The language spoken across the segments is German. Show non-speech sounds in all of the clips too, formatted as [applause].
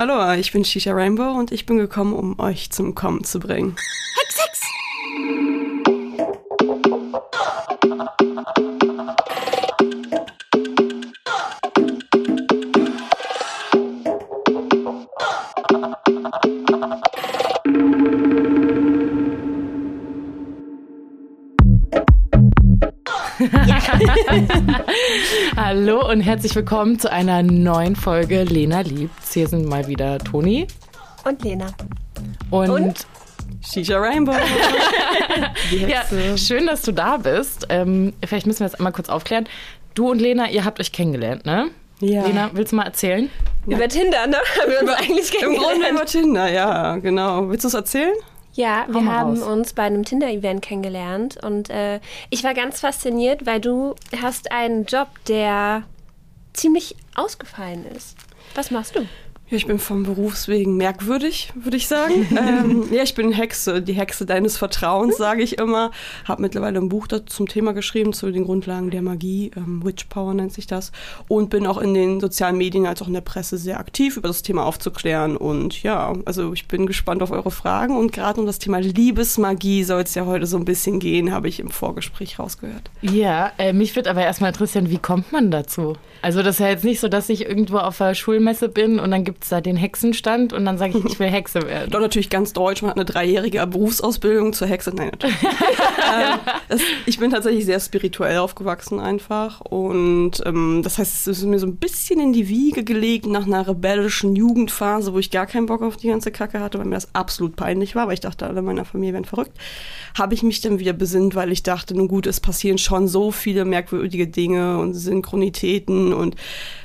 Hallo, ich bin Shisha Rainbow und ich bin gekommen, um euch zum Kommen zu bringen. Hex, Hallo und herzlich willkommen zu einer neuen Folge Lena liebt's. Hier sind mal wieder Toni und Lena. Und, und? Shisha Rainbow. [laughs] ja, schön, dass du da bist. Ähm, vielleicht müssen wir das einmal kurz aufklären. Du und Lena, ihr habt euch kennengelernt, ne? Ja. Lena, willst du mal erzählen? Über Tinder, ne? [laughs] Haben wir uns eigentlich kennengelernt. Im Grunde über Tinder, ja, genau. Willst du es erzählen? Ja, wir haben raus. uns bei einem Tinder-Event kennengelernt und äh, ich war ganz fasziniert, weil du hast einen Job, der ziemlich ausgefallen ist. Was machst du? Ja, ich bin vom Berufswegen merkwürdig, würde ich sagen. [laughs] ähm, ja, ich bin Hexe, die Hexe deines Vertrauens, sage ich immer. Habe mittlerweile ein Buch zum Thema geschrieben, zu den Grundlagen der Magie. Ähm, Witch Power nennt sich das. Und bin auch in den sozialen Medien als auch in der Presse sehr aktiv, über das Thema aufzuklären. Und ja, also ich bin gespannt auf eure Fragen. Und gerade um das Thema Liebesmagie soll es ja heute so ein bisschen gehen, habe ich im Vorgespräch rausgehört. Ja, äh, mich würde aber erstmal interessieren, wie kommt man dazu? Also das ist ja jetzt nicht so, dass ich irgendwo auf der Schulmesse bin und dann gibt es da den Hexenstand und dann sage ich, ich will Hexe werden. Doch natürlich ganz deutsch, man hat eine dreijährige Berufsausbildung zur Hexe. Nein, natürlich. [laughs] ähm, das, ich bin tatsächlich sehr spirituell aufgewachsen einfach und ähm, das heißt, es ist mir so ein bisschen in die Wiege gelegt nach einer rebellischen Jugendphase, wo ich gar keinen Bock auf die ganze Kacke hatte, weil mir das absolut peinlich war, weil ich dachte, alle meiner Familie wären verrückt. Habe ich mich dann wieder besinnt, weil ich dachte, nun gut, es passieren schon so viele merkwürdige Dinge und Synchronitäten und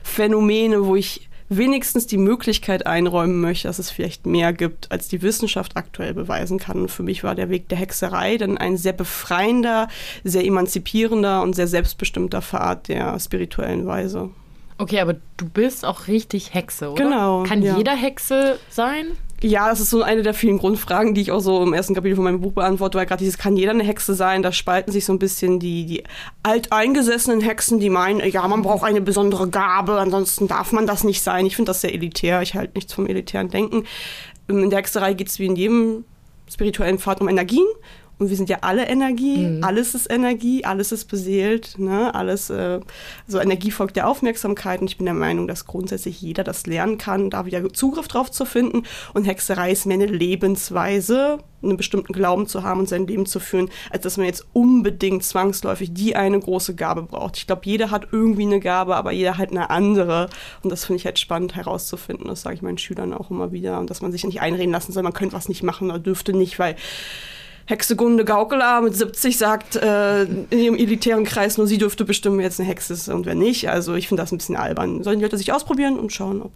Phänomene, wo ich wenigstens die Möglichkeit einräumen möchte, dass es vielleicht mehr gibt, als die Wissenschaft aktuell beweisen kann. für mich war der Weg der Hexerei dann ein sehr befreiender, sehr emanzipierender und sehr selbstbestimmter Pfad der spirituellen Weise. Okay, aber du bist auch richtig Hexe, oder? Genau. Kann ja. jeder Hexe sein? Ja, das ist so eine der vielen Grundfragen, die ich auch so im ersten Kapitel von meinem Buch beantworte, weil gerade dieses kann jeder eine Hexe sein, da spalten sich so ein bisschen die, die alteingesessenen Hexen, die meinen, ja, man braucht eine besondere Gabe, ansonsten darf man das nicht sein. Ich finde das sehr elitär, ich halte nichts vom elitären Denken. In der Hexerei geht es wie in jedem spirituellen Pfad um Energien und wir sind ja alle Energie, mhm. alles ist Energie, alles ist beseelt, ne? alles, äh, so Energie folgt der Aufmerksamkeit. Und ich bin der Meinung, dass grundsätzlich jeder das lernen kann, da wieder Zugriff drauf zu finden. Und Hexerei ist mehr eine Lebensweise, einen bestimmten Glauben zu haben und sein Leben zu führen, als dass man jetzt unbedingt zwangsläufig die eine große Gabe braucht. Ich glaube, jeder hat irgendwie eine Gabe, aber jeder hat eine andere. Und das finde ich halt spannend herauszufinden. Das sage ich meinen Schülern auch immer wieder. Und dass man sich nicht einreden lassen soll, man könnte was nicht machen oder dürfte nicht, weil Hexegunde Gaukeler mit 70 sagt äh, in ihrem elitären Kreis, nur sie dürfte bestimmen, wer jetzt eine Hexe ist und wer nicht. Also ich finde das ein bisschen albern. Sollen die Leute sich ausprobieren und schauen, ob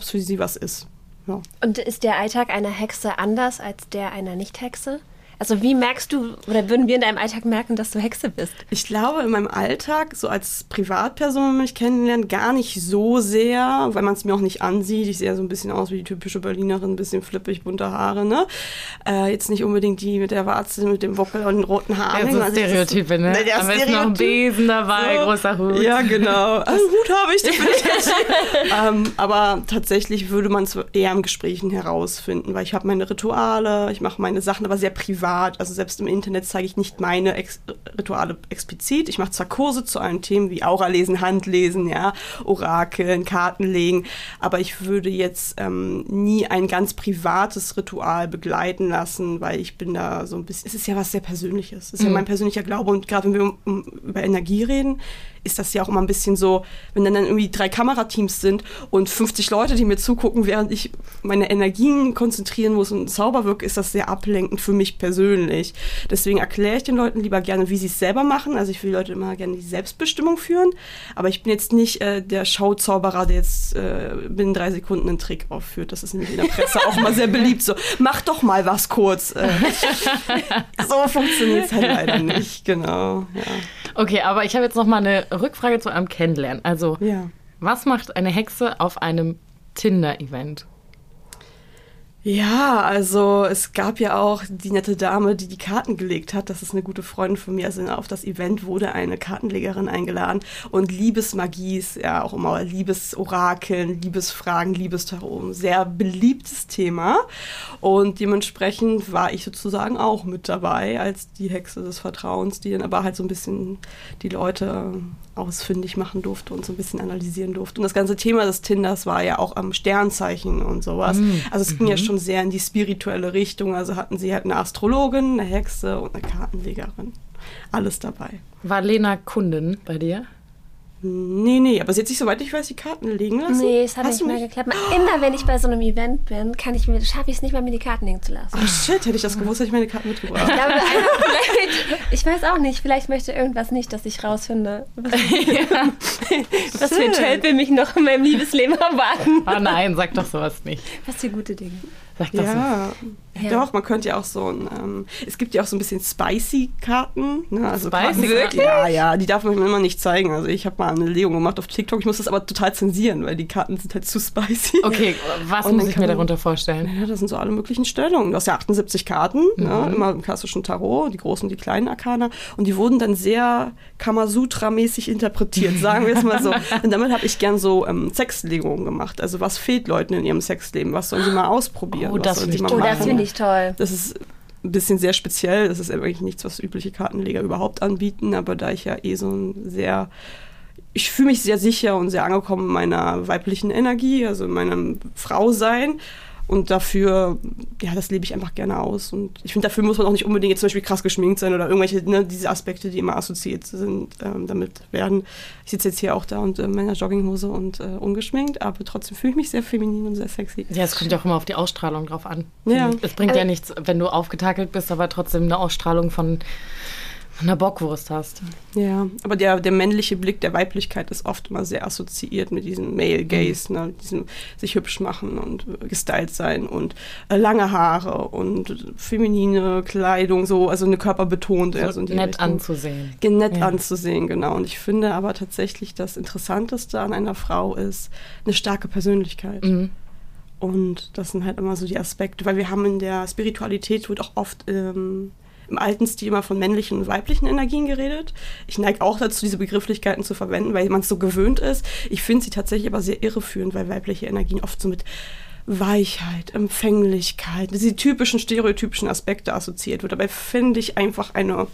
es für sie was ist. Ja. Und ist der Alltag einer Hexe anders als der einer Nicht-Hexe? Also wie merkst du oder würden wir in deinem Alltag merken, dass du Hexe bist? Ich glaube, in meinem Alltag, so als Privatperson, wenn man mich kennenlernt, gar nicht so sehr, weil man es mir auch nicht ansieht. Ich sehe ja so ein bisschen aus wie die typische Berlinerin, ein bisschen flippig, bunte Haare, ne? Äh, jetzt nicht unbedingt die mit der Warze, mit dem Wockel und den roten Haaren. Ja, so also Stereotype, so, ne? Am besten noch ein Besen dabei, so. großer Hut. Ja, genau. [laughs] Einen Hut habe ich, den [laughs] ähm, Aber tatsächlich würde man es eher im Gesprächen herausfinden, weil ich habe meine Rituale, ich mache meine Sachen, aber sehr privat privat, also selbst im Internet zeige ich nicht meine Ex Rituale explizit. Ich mache zwar Kurse zu allen Themen wie Auralesen, Handlesen, ja, Orakeln, Kartenlegen, aber ich würde jetzt ähm, nie ein ganz privates Ritual begleiten lassen, weil ich bin da so ein bisschen, es ist ja was sehr Persönliches, es ist mhm. ja mein persönlicher Glaube und gerade wenn wir um, um, über Energie reden, ist das ja auch immer ein bisschen so, wenn dann, dann irgendwie drei Kamerateams sind und 50 Leute, die mir zugucken, während ich meine Energien konzentrieren muss und Zauber wirke, ist das sehr ablenkend für mich persönlich. Deswegen erkläre ich den Leuten lieber gerne, wie sie es selber machen. Also ich will die Leute immer gerne die Selbstbestimmung führen, aber ich bin jetzt nicht äh, der Schauzauberer, der jetzt äh, binnen drei Sekunden einen Trick aufführt. Das ist nämlich in der Presse auch immer sehr beliebt. So, mach doch mal was kurz. Äh, [laughs] so funktioniert es halt leider nicht, genau. Ja. Okay, aber ich habe jetzt noch mal eine Rückfrage zu eurem Kennenlernen. Also, ja. was macht eine Hexe auf einem Tinder-Event? Ja, also es gab ja auch die nette Dame, die die Karten gelegt hat. Das ist eine gute Freundin von mir. Also auf das Event wurde eine Kartenlegerin eingeladen. Und Liebesmagie ist ja auch immer Liebesorakeln, Liebesfragen, Liebestarot. Sehr beliebtes Thema. Und dementsprechend war ich sozusagen auch mit dabei als die Hexe des Vertrauens, die dann aber halt so ein bisschen die Leute ausfindig machen durfte und so ein bisschen analysieren durfte. Und das ganze Thema des Tinders war ja auch am Sternzeichen und sowas. Mhm. Also es ging mhm. ja schon sehr in die spirituelle Richtung. Also hatten sie halt eine Astrologin, eine Hexe und eine Kartenlegerin. Alles dabei. War Lena Kundin bei dir? Nee, nee, aber sie hat sich, soweit ich weiß, die Karten legen lassen. Nee, es hat Hast nicht mehr geklappt. Immer wenn ich bei so einem Event bin, kann ich mir, schaffe ich es nicht mal, mir die Karten legen zu lassen. Oh shit, hätte ich das gewusst, hätte ich meine Karten mitgebracht. Ich, glaube, ich weiß auch nicht, vielleicht möchte irgendwas nicht, dass ich rausfinde. Was, [laughs] ja. was für ein Tölpel mich noch in meinem Liebesleben erwarten. Oh nein, sag doch sowas nicht. Was für gute Dinge. Sag das ja. So. Ja. Doch, man könnte ja auch so ein, ähm, es gibt ja auch so ein bisschen spicy Karten. Ne? Also spicy Karten, Ja, ja, die darf man mir immer nicht zeigen. Also ich habe mal eine Legung gemacht auf TikTok, ich muss das aber total zensieren, weil die Karten sind halt zu spicy. Okay, was Und muss ich mir darunter vorstellen? Ja, das sind so alle möglichen Stellungen. Du hast ja 78 Karten, ne? mhm. ne? immer im klassischen Tarot, die großen und die kleinen Arkana. Und die wurden dann sehr Kamasutra-mäßig interpretiert, [laughs] sagen wir es mal so. Und damit habe ich gern so ähm, Sexlegungen gemacht. Also was fehlt Leuten in ihrem Sexleben? Was sollen sie mal ausprobieren? Oh, das finde ich, oh, das find ich toll. Das ist ein bisschen sehr speziell. Das ist eigentlich nichts, was übliche Kartenleger überhaupt anbieten. Aber da ich ja eh so ein sehr ich fühle mich sehr sicher und sehr angekommen in meiner weiblichen Energie, also in meinem Frausein. Und dafür, ja, das lebe ich einfach gerne aus. Und ich finde, dafür muss man auch nicht unbedingt jetzt zum Beispiel krass geschminkt sein oder irgendwelche, ne, diese Aspekte, die immer assoziiert sind, ähm, damit werden. Ich sitze jetzt hier auch da und in meiner Jogginghose und äh, ungeschminkt, aber trotzdem fühle ich mich sehr feminin und sehr sexy. Ja, es kommt ja auch immer auf die Ausstrahlung drauf an. Ja. Es bringt ja äh, nichts, wenn du aufgetakelt bist, aber trotzdem eine Ausstrahlung von eine Bockwurst hast. Ja, aber der, der männliche Blick der Weiblichkeit ist oft immer sehr assoziiert mit diesem Male Gaze, ne? diesem sich hübsch machen und gestylt sein und äh, lange Haare und feminine Kleidung, so, also eine körperbetont. So also nett Richtung. anzusehen. Nett ja. anzusehen, genau. Und ich finde aber tatsächlich, das Interessanteste an einer Frau ist eine starke Persönlichkeit. Mhm. Und das sind halt immer so die Aspekte, weil wir haben in der Spiritualität wird auch oft ähm, im alten Stil immer von männlichen und weiblichen Energien geredet. Ich neige auch dazu, diese Begrifflichkeiten zu verwenden, weil man es so gewöhnt ist. Ich finde sie tatsächlich aber sehr irreführend, weil weibliche Energien oft so mit Weichheit, Empfänglichkeit, diese typischen stereotypischen Aspekte assoziiert wird. Dabei finde ich einfach eine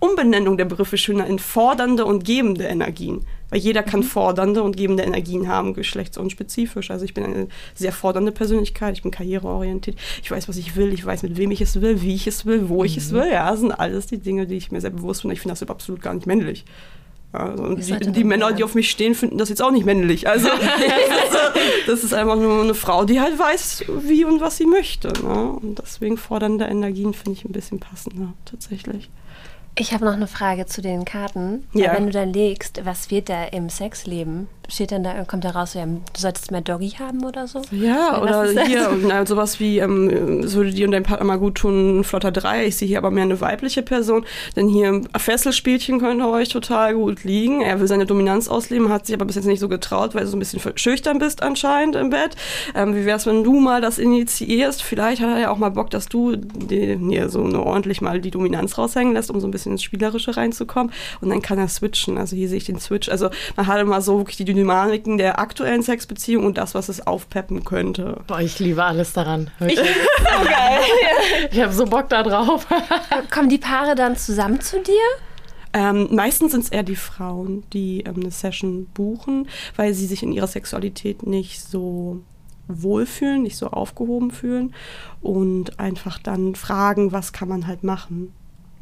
Umbenennung der Begriffe schöner in fordernde und gebende Energien. Weil jeder kann mhm. fordernde und gebende Energien haben, geschlechtsunspezifisch. Also ich bin eine sehr fordernde Persönlichkeit, ich bin karriereorientiert, ich weiß, was ich will, ich weiß, mit wem ich es will, wie ich es will, wo mhm. ich es mhm. will. Ja, das sind alles die Dinge, die ich mir sehr bewusst bin. Ich finde das absolut gar nicht männlich. Also die, die Männer, die auf mich stehen, finden das jetzt auch nicht männlich. [laughs] Also das ist einfach nur eine Frau, die halt weiß, wie und was sie möchte. Ne? Und deswegen fordernde Energien finde ich ein bisschen passender, tatsächlich. Ich habe noch eine Frage zu den Karten. Ja. Wenn du da legst, was wird da im Sexleben? steht dann da, kommt da raus, ja, du solltest mehr Doggy haben oder so? Ja, oder hier [laughs] na, sowas wie, ähm, es würde dir und deinem Partner mal gut tun, Flotter 3. Ich sehe hier aber mehr eine weibliche Person, denn hier Fesselspielchen könnte euch total gut liegen. Er will seine Dominanz ausleben, hat sich aber bis jetzt nicht so getraut, weil du so ein bisschen schüchtern bist anscheinend im Bett. Ähm, wie wär's, wenn du mal das initiierst? Vielleicht hat er ja auch mal Bock, dass du dir so eine, ordentlich mal die Dominanz raushängen lässt, um so ein bisschen ins Spielerische reinzukommen. Und dann kann er switchen. Also hier sehe ich den Switch. Also man hat immer so wirklich die Dynamiken der aktuellen Sexbeziehung und das, was es aufpeppen könnte. Boah, ich liebe alles daran. Ich, [laughs] so geil. [laughs] ich habe so Bock da drauf. [laughs] Kommen die Paare dann zusammen zu dir? Ähm, meistens sind es eher die Frauen, die ähm, eine Session buchen, weil sie sich in ihrer Sexualität nicht so wohlfühlen, nicht so aufgehoben fühlen und einfach dann fragen, was kann man halt machen.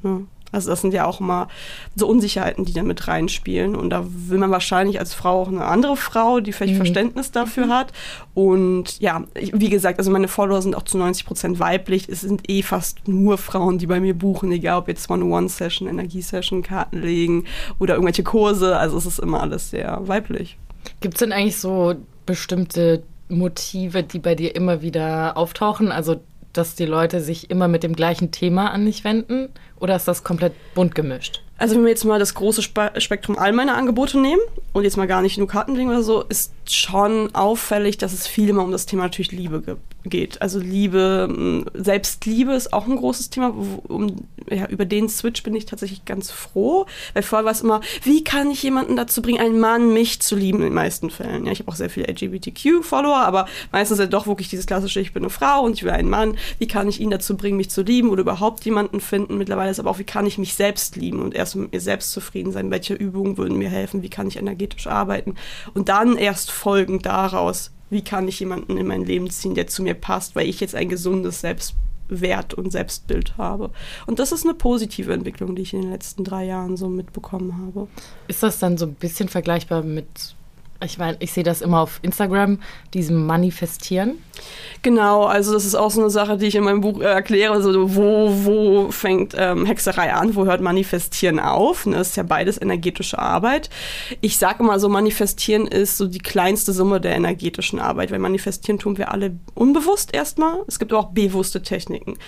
Ne? Also das sind ja auch immer so Unsicherheiten, die da mit reinspielen. Und da will man wahrscheinlich als Frau auch eine andere Frau, die vielleicht mhm. Verständnis dafür hat. Und ja, wie gesagt, also meine Follower sind auch zu 90 Prozent weiblich. Es sind eh fast nur Frauen, die bei mir buchen, egal ob jetzt One-on-One-Session, Energiesession, Karten legen oder irgendwelche Kurse. Also es ist immer alles sehr weiblich. Gibt es denn eigentlich so bestimmte Motive, die bei dir immer wieder auftauchen? Also dass die Leute sich immer mit dem gleichen Thema an dich wenden? Oder ist das komplett bunt gemischt? Also wenn wir jetzt mal das große Spektrum all meiner Angebote nehmen und jetzt mal gar nicht nur Kartenlegen oder so, ist schon auffällig, dass es viel immer um das Thema natürlich Liebe geht. Also Liebe, Selbstliebe ist auch ein großes Thema. Um, ja, über den Switch bin ich tatsächlich ganz froh, weil vorher war es immer, wie kann ich jemanden dazu bringen, einen Mann mich zu lieben in den meisten Fällen. Ja, ich habe auch sehr viele LGBTQ-Follower, aber meistens ist ja doch wirklich dieses klassische, ich bin eine Frau und ich will einen Mann. Wie kann ich ihn dazu bringen, mich zu lieben oder überhaupt jemanden finden? Mittlerweile ist aber auch, wie kann ich mich selbst lieben und erst mit mir selbst zufrieden sein? Welche Übungen würden mir helfen? Wie kann ich energetisch arbeiten? Und dann erst folgend daraus, wie kann ich jemanden in mein Leben ziehen, der zu mir passt, weil ich jetzt ein gesundes Selbstwert und Selbstbild habe. Und das ist eine positive Entwicklung, die ich in den letzten drei Jahren so mitbekommen habe. Ist das dann so ein bisschen vergleichbar mit ich meine, ich sehe das immer auf Instagram, diesem Manifestieren. Genau, also das ist auch so eine Sache, die ich in meinem Buch äh, erkläre. Also wo, wo fängt ähm, Hexerei an, wo hört Manifestieren auf? Ne, das ist ja beides energetische Arbeit. Ich sage immer so, Manifestieren ist so die kleinste Summe der energetischen Arbeit, weil Manifestieren tun wir alle unbewusst erstmal. Es gibt auch bewusste Techniken.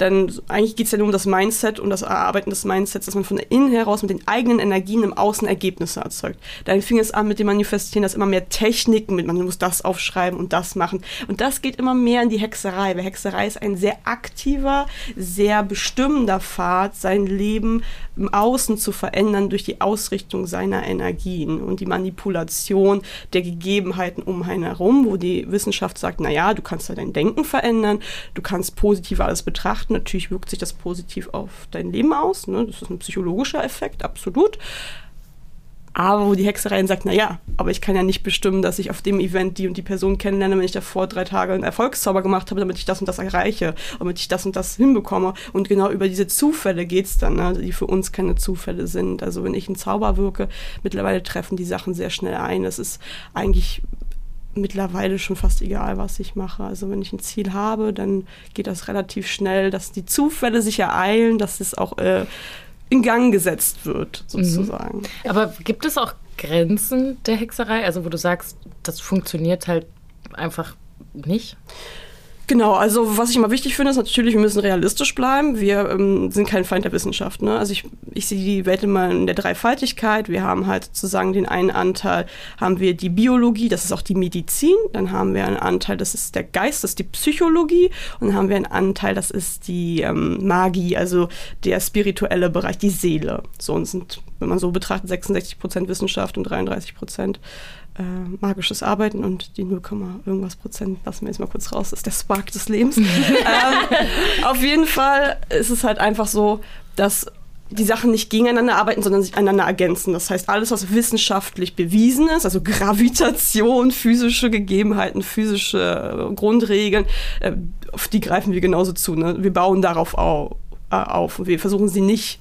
Denn eigentlich geht es ja nur um das Mindset und das Erarbeiten des Mindsets, dass man von innen heraus mit den eigenen Energien im Außen Ergebnisse erzeugt. Dann fing es an mit dem Manifestieren, dass immer mehr Techniken mit, man muss das aufschreiben und das machen. Und das geht immer mehr in die Hexerei, weil Hexerei ist ein sehr aktiver, sehr bestimmender Pfad, sein Leben im Außen zu verändern durch die Ausrichtung seiner Energien und die Manipulation der Gegebenheiten um einen herum, wo die Wissenschaft sagt, naja, du kannst da dein Denken verändern, du kannst positiv alles betrachten, natürlich wirkt sich das positiv auf dein Leben aus, ne? das ist ein psychologischer Effekt, absolut, aber wo die Hexerei sagt, naja, aber ich kann ja nicht bestimmen, dass ich auf dem Event die und die Person kennenlerne, wenn ich davor drei Tage einen Erfolgszauber gemacht habe, damit ich das und das erreiche, damit ich das und das hinbekomme. Und genau über diese Zufälle geht es dann, ne, die für uns keine Zufälle sind. Also wenn ich einen Zauber wirke, mittlerweile treffen die Sachen sehr schnell ein. Es ist eigentlich mittlerweile schon fast egal, was ich mache. Also wenn ich ein Ziel habe, dann geht das relativ schnell, dass die Zufälle sich ereilen, dass es auch äh, in Gang gesetzt wird, sozusagen. Mhm. Aber gibt es auch Grenzen der Hexerei, also wo du sagst, das funktioniert halt einfach nicht? Genau, also was ich immer wichtig finde, ist natürlich, wir müssen realistisch bleiben. Wir ähm, sind kein Feind der Wissenschaft. Ne? Also ich, ich sehe die Welt immer in der Dreifaltigkeit. Wir haben halt sozusagen den einen Anteil, haben wir die Biologie, das ist auch die Medizin. Dann haben wir einen Anteil, das ist der Geist, das ist die Psychologie. Und dann haben wir einen Anteil, das ist die ähm, Magie, also der spirituelle Bereich, die Seele. So und sind, wenn man so betrachtet, 66 Prozent Wissenschaft und 33 Prozent äh, magisches Arbeiten und die 0, irgendwas Prozent, lassen wir jetzt mal kurz raus, ist der Spark des Lebens. [laughs] ähm, auf jeden Fall ist es halt einfach so, dass die Sachen nicht gegeneinander arbeiten, sondern sich einander ergänzen. Das heißt, alles, was wissenschaftlich bewiesen ist, also Gravitation, physische Gegebenheiten, physische äh, Grundregeln, äh, auf die greifen wir genauso zu. Ne? Wir bauen darauf au äh, auf und wir versuchen sie nicht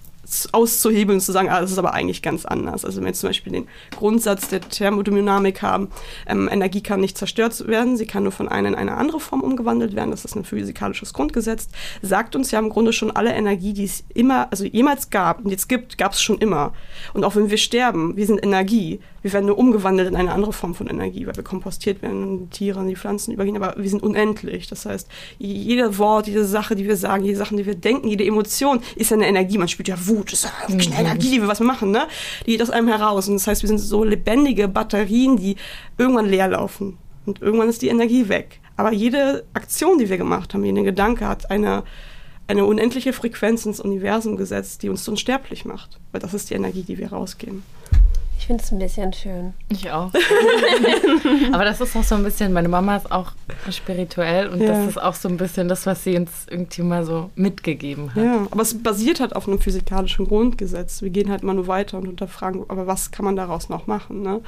auszuhebeln und zu sagen, ah, das ist aber eigentlich ganz anders. Also wenn wir zum Beispiel den Grundsatz der Thermodynamik haben, ähm, Energie kann nicht zerstört werden, sie kann nur von einer in eine andere Form umgewandelt werden, das ist ein physikalisches Grundgesetz, sagt uns ja im Grunde schon alle Energie, die es immer, also jemals gab und jetzt gibt, gab es schon immer. Und auch wenn wir sterben, wir sind Energie. Wir werden nur umgewandelt in eine andere Form von Energie, weil wir kompostiert werden und die Tiere und die Pflanzen übergehen, aber wir sind unendlich. Das heißt, jeder Wort, jede Sache, die wir sagen, jede Sache, die wir denken, jede Emotion ist eine Energie. Man spürt ja Wut, das ist eine mhm. Energie, die wir was machen, ne? Die geht aus einem heraus. Und das heißt, wir sind so lebendige Batterien, die irgendwann leer laufen. Und irgendwann ist die Energie weg. Aber jede Aktion, die wir gemacht haben, jeder Gedanke hat eine, eine unendliche Frequenz ins Universum gesetzt, die uns unsterblich macht. Weil das ist die Energie, die wir rausgeben. Ich finde es ein bisschen schön. Ich auch. [laughs] [laughs] Aber das ist auch so ein bisschen, meine Mama ist auch spirituell und ja. das ist auch so ein bisschen das, was sie uns irgendwie mal so mitgegeben hat. Ja, aber es basiert halt auf einem physikalischen Grundgesetz. Wir gehen halt immer nur weiter und unterfragen, aber was kann man daraus noch machen? Ne?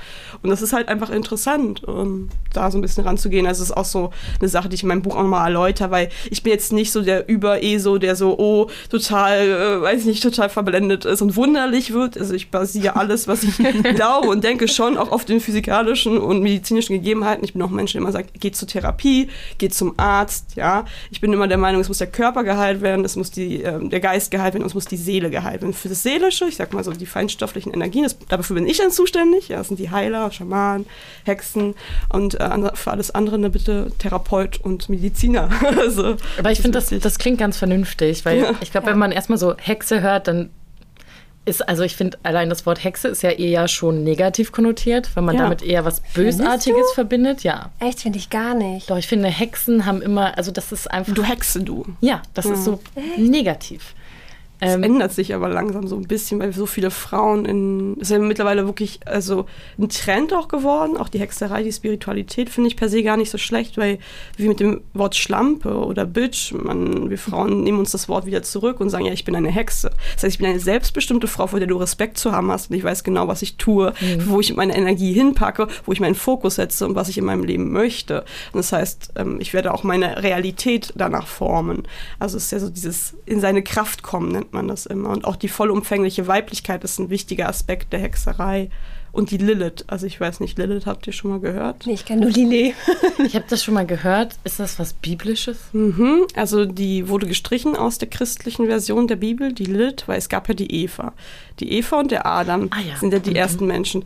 Und das ist halt einfach interessant, um, ähm, da so ein bisschen ranzugehen. Also es ist auch so eine Sache, die ich in meinem Buch auch nochmal erläutere, weil ich bin jetzt nicht so der Über-ESO, der so, oh, total, äh, weiß nicht, total verblendet ist und wunderlich wird. Also ich basiere alles, was ich [laughs] glaube und denke schon auch auf den physikalischen und medizinischen Gegebenheiten. Ich bin auch ein Mensch, der immer sagt, geht zur Therapie, geht zum Arzt, ja. Ich bin immer der Meinung, es muss der Körper geheilt werden, es muss die, äh, der Geist geheilt werden und es muss die Seele geheilt werden. Für das Seelische, ich sag mal so die feinstofflichen Energien, das, dafür bin ich dann zuständig. Ja, das sind die Heiler, Schamanen, Hexen und äh, für alles andere ne, bitte Therapeut und Mediziner. [laughs] also, Aber ich finde, das, das klingt ganz vernünftig, weil ja. ich glaube, wenn man erstmal so Hexe hört, dann ist, also ich finde, allein das Wort Hexe ist ja eher schon negativ konnotiert, wenn man Ja. damit eher was Bösartiges verbindet. Ja. Echt, finde ich gar nicht. Doch, ich finde, Hexen haben immer, also das ist einfach. Du Hexe, du. ja, das ist so negativ. Es Ähm, ändert sich aber langsam so ein bisschen, weil so viele Frauen in. Es ist ja mittlerweile wirklich also ein Trend auch geworden. Auch die Hexerei, die Spiritualität finde ich per se gar nicht so schlecht, weil wie mit dem Wort Schlampe oder Bitch, man, wir Frauen nehmen uns das Wort wieder zurück und sagen, ja, ich bin eine Hexe. Das heißt, ich bin eine selbstbestimmte Frau, vor der du Respekt zu haben hast und ich weiß genau, was ich tue, wo ich meine Energie hinpacke, wo ich meinen Fokus setze und was ich in meinem Leben möchte. Und das heißt, ähm, ich werde auch meine Realität danach formen. Also es ist ja so dieses in seine Kraft kommen, nennt man das immer. Und auch die vollumfängliche Weiblichkeit ist ein wichtiger Aspekt der Hexerei. Und die Lilith, also ich weiß nicht, Lilith habt ihr schon mal gehört? Nee, ich kenne nur Lillet. [laughs] ich habe das schon mal gehört. Ist das was Biblisches? Mhm. Also die wurde gestrichen aus der christlichen Version der Bibel, die Lilith, weil es gab ja die Eva. Die Eva und der Adam Ah ja. sind ja die Mhm. ersten Menschen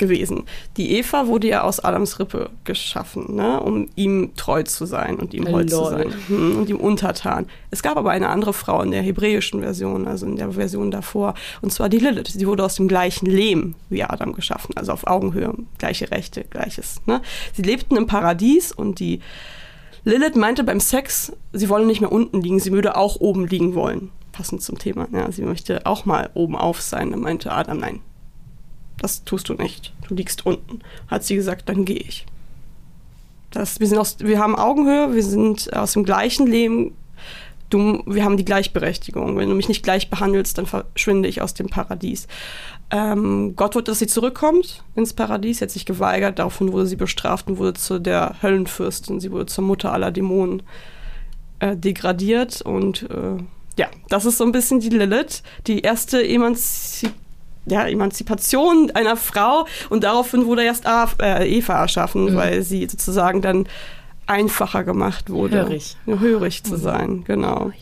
gewesen. Die Eva wurde ja aus Adams Rippe geschaffen, ne, um ihm treu zu sein und ihm hold zu sein Mhm, und ihm untertan. Es gab aber eine andere Frau in der hebräischen Version, also in der Version davor, und zwar die Lilith. Sie wurde aus dem gleichen Lehm wie Adam geschaffen, also auf Augenhöhe, gleiche Rechte, gleiches. Ne. Sie lebten im Paradies und die Lilith meinte beim Sex, sie wolle nicht mehr unten liegen, sie würde auch oben liegen wollen. Passend zum Thema. Ja, sie möchte auch mal oben auf sein. Dann meinte Adam, nein, das tust du nicht. Du liegst unten. Hat sie gesagt, dann gehe ich. Das, wir, sind aus, wir haben Augenhöhe, wir sind aus dem gleichen Leben. Du, wir haben die Gleichberechtigung. Wenn du mich nicht gleich behandelst, dann verschwinde ich aus dem Paradies. Ähm, Gott wollte, dass sie zurückkommt ins Paradies. Hat sich geweigert. Daraufhin wurde sie bestraft und wurde zu der Höllenfürstin. Sie wurde zur Mutter aller Dämonen äh, degradiert. Und äh, ja, das ist so ein bisschen die Lilith, die erste Emanzipation ja, Emanzipation einer Frau und daraufhin wurde erst A- äh, Eva erschaffen, Mhm. weil sie sozusagen dann einfacher gemacht wurde. Hörig. Hörig zu sein, genau.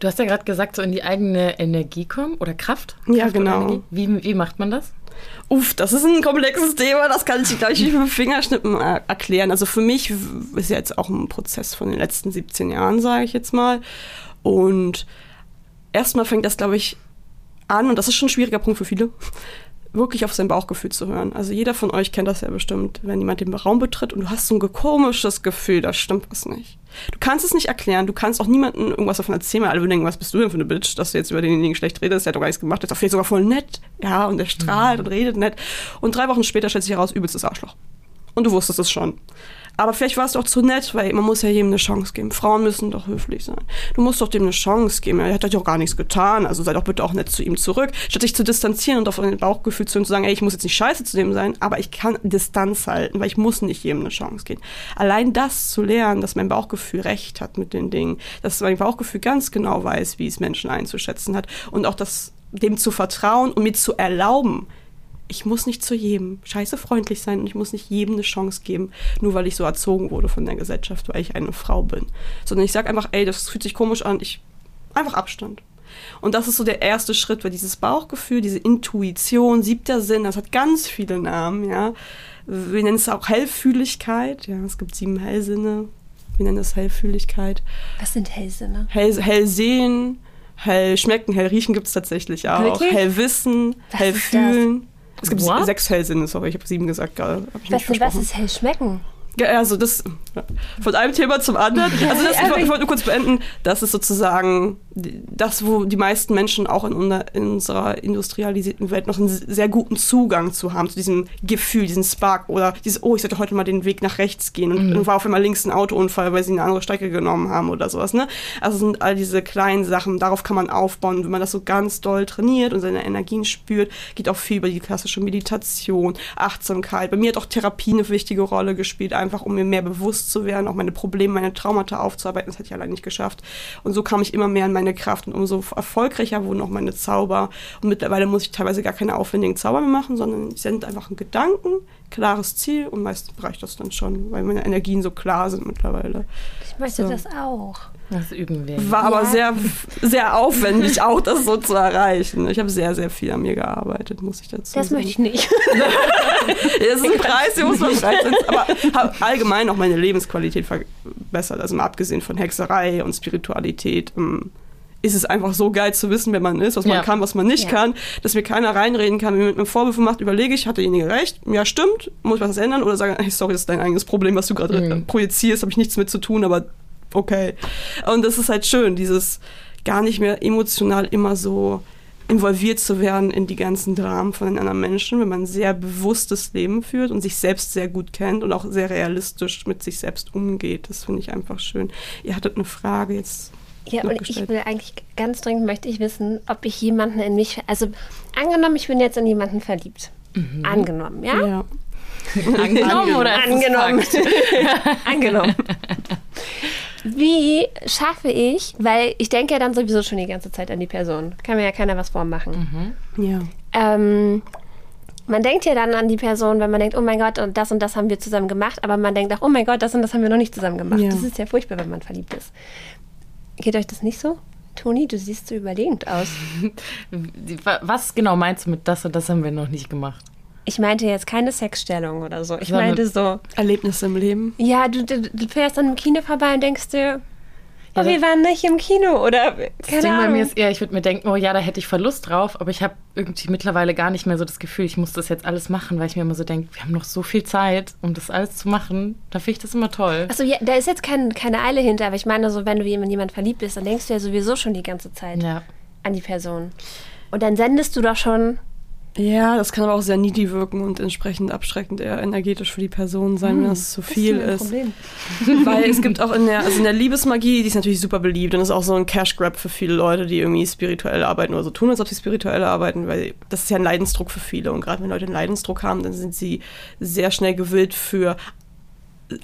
Du hast ja gerade gesagt, so in die eigene Energie kommen oder Kraft. Ja, Kraft oder genau. Wie, wie macht man das? Uff, das ist ein komplexes Thema, das kann ich gleich nicht mit Fingerschnippen äh, erklären. Also für mich ist ja jetzt auch ein Prozess von den letzten 17 Jahren, sage ich jetzt mal. Und erstmal fängt das, glaube ich, an, und das ist schon ein schwieriger Punkt für viele, wirklich auf sein Bauchgefühl zu hören. Also jeder von euch kennt das ja bestimmt, wenn jemand den Raum betritt und du hast so ein komisches Gefühl, da stimmt was nicht. Du kannst es nicht erklären, du kannst auch niemandem irgendwas davon erzählen, weil alle würden denken, was bist du denn für eine Bitch, dass du jetzt über denjenigen schlecht redest, der hat doch gar nichts gemacht, der ist doch vielleicht sogar voll nett, ja, und der strahlt und redet nett. Und drei Wochen später stellt sich heraus, übelstes Arschloch. Und du wusstest es schon. Aber vielleicht warst du auch zu nett, weil man muss ja jedem eine Chance geben. Frauen müssen doch höflich sein. Du musst doch dem eine Chance geben. Er hat doch gar nichts getan. Also sei doch bitte auch nett zu ihm zurück. Statt dich zu distanzieren und auf dein Bauchgefühl zu hören, zu sagen, ey, ich muss jetzt nicht scheiße zu dem sein, aber ich kann Distanz halten, weil ich muss nicht jedem eine Chance geben. Allein das zu lernen, dass mein Bauchgefühl recht hat mit den Dingen, dass mein Bauchgefühl ganz genau weiß, wie es Menschen einzuschätzen hat und auch das dem zu vertrauen und mir zu erlauben, ich muss nicht zu jedem scheiße freundlich sein und ich muss nicht jedem eine Chance geben, nur weil ich so erzogen wurde von der Gesellschaft, weil ich eine Frau bin. Sondern ich sage einfach, ey, das fühlt sich komisch an, ich einfach Abstand. Und das ist so der erste Schritt, weil dieses Bauchgefühl, diese Intuition, siebter Sinn, das hat ganz viele Namen, ja. Wir nennen es auch Hellfühligkeit, ja, es gibt sieben Hellsinne. Wir nennen das Hellfühligkeit. Was sind Hellsinne? Hell, hell sehen, hell schmecken, hell riechen gibt es tatsächlich auch. Wirklich? Hell wissen, Was hell fühlen. Es gibt What? sechs Hellsinne, sorry, ich habe sieben gesagt, gerade. Was, was ist hell schmecken? Ja, also das von einem Thema zum anderen. Also das, ich wollte wollt nur kurz beenden. Das ist sozusagen das, wo die meisten Menschen auch in, in unserer industrialisierten Welt noch einen sehr guten Zugang zu haben, zu diesem Gefühl, diesen Spark oder dieses, oh, ich sollte heute mal den Weg nach rechts gehen und dann war auf einmal links ein Autounfall, weil sie eine andere Strecke genommen haben oder sowas. Ne? Also sind all diese kleinen Sachen, darauf kann man aufbauen. Wenn man das so ganz doll trainiert und seine Energien spürt, geht auch viel über die klassische Meditation, Achtsamkeit. Bei mir hat auch Therapie eine wichtige Rolle gespielt, einfach um mir mehr bewusst zu werden, auch meine Probleme, meine Traumata aufzuarbeiten. Das hätte ich allein nicht geschafft. Und so kam ich immer mehr in meine Kraft und umso erfolgreicher wurden auch meine Zauber. Und mittlerweile muss ich teilweise gar keine aufwendigen Zauber mehr machen, sondern ich sende einfach einen Gedanken, klares Ziel und meistens reicht das dann schon, weil meine Energien so klar sind mittlerweile. Ich möchte So. das auch. Das üben wir. War aber Ja. sehr, sehr aufwendig, auch das so zu erreichen. Ich habe sehr, sehr viel an mir gearbeitet, muss ich dazu Das sagen. möchte ich nicht. [laughs] Das ist ein Preis, den muss man preissetzen. Aber habe allgemein auch meine Lebensqualität verbessert. Also mal abgesehen von Hexerei und Spiritualität. ähm, ist es einfach so geil zu wissen, wer man ist, was man ja. kann, was man nicht ja. kann, dass mir keiner reinreden kann, wenn mir mit einem Vorwürfe macht, überlege ich, hat derjenige recht? Ja, stimmt, muss ich was ändern? Oder sagen, hey, sorry, das ist dein eigenes Problem, was du gerade mhm. projizierst, habe ich nichts mit zu tun, aber okay. Und das ist halt schön, dieses gar nicht mehr emotional immer so involviert zu werden in die ganzen Dramen von den anderen Menschen, wenn man ein sehr bewusstes Leben führt und sich selbst sehr gut kennt und auch sehr realistisch mit sich selbst umgeht. Das finde ich einfach schön. Ihr hattet eine Frage jetzt. Ja, und ich will eigentlich ganz dringend möchte ich wissen, ob ich jemanden in mich, also angenommen, ich bin jetzt in jemanden verliebt. Mhm. Angenommen, ja? Ja. [laughs] Angenommen oder angenommen? [laughs] angenommen. Wie schaffe ich, weil ich denke ja dann sowieso schon die ganze Zeit an die Person. Kann mir ja keiner was vormachen. Mhm. Ja. Ähm, man denkt ja dann an die Person, wenn man denkt, oh mein Gott, und das und das haben wir zusammen gemacht, aber man denkt auch, oh mein Gott, das und das haben wir noch nicht zusammen gemacht. Ja. Das ist ja furchtbar, wenn man verliebt ist. Geht euch das nicht so? Toni, du siehst so überlegend aus. [laughs] Was genau meinst du mit das und das haben wir noch nicht gemacht? Ich meinte jetzt keine Sexstellung oder so. Ich Sondern meinte so. Erlebnisse im Leben. Ja, du, du, du fährst an einem Kino vorbei und denkst dir, oh, wir waren nicht im Kino oder keine das Ding Ahnung. bei mir ist eher, ich würde mir denken, oh ja, da hätte ich Verlust drauf, aber ich habe irgendwie mittlerweile gar nicht mehr so das Gefühl, ich muss das jetzt alles machen, weil ich mir immer so denke, wir haben noch so viel Zeit, um das alles zu machen. Da finde ich das immer toll. Also ja, da ist jetzt kein, keine Eile hinter, aber ich meine so, wenn du in jemand verliebt bist, dann denkst du ja sowieso schon die ganze Zeit ja. an die Person. Und dann sendest du doch schon ja, das kann aber auch sehr needy wirken und entsprechend abschreckend eher energetisch für die Person sein, hm, wenn das zu viel ist. Problem. [laughs] Weil es gibt auch in der, also in der Liebesmagie, die ist natürlich super beliebt und ist auch so ein Cash Grab für viele Leute, die irgendwie spirituell arbeiten oder so tun, als ob sie spirituell arbeiten, weil das ist ja ein Leidensdruck für viele und gerade wenn Leute einen Leidensdruck haben, dann sind sie sehr schnell gewillt für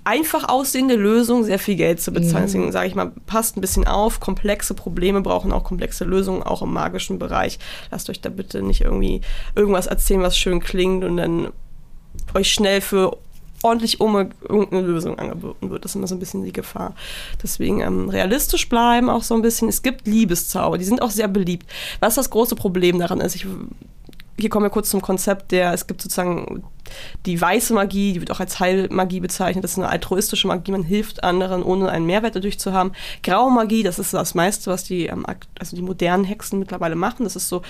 einfach aussehende Lösung sehr viel Geld zu bezahlen. Mhm. Deswegen sage ich mal, passt ein bisschen auf. Komplexe Probleme brauchen auch komplexe Lösungen, auch im magischen Bereich. Lasst euch da bitte nicht irgendwie irgendwas erzählen, was schön klingt und dann euch schnell für ordentlich um irgendeine Lösung angeboten wird. Das ist immer so ein bisschen die Gefahr. Deswegen ähm, realistisch bleiben auch so ein bisschen. Es gibt Liebeszauber, die sind auch sehr beliebt. Was das große Problem daran ist, ich hier kommen wir kurz zum Konzept der, es gibt sozusagen die weiße Magie, die wird auch als Heilmagie bezeichnet. Das ist eine altruistische Magie, man hilft anderen, ohne einen Mehrwert dadurch zu haben. Graue Magie, das ist das meiste, was die, ähm, also die modernen Hexen mittlerweile machen. Das ist so,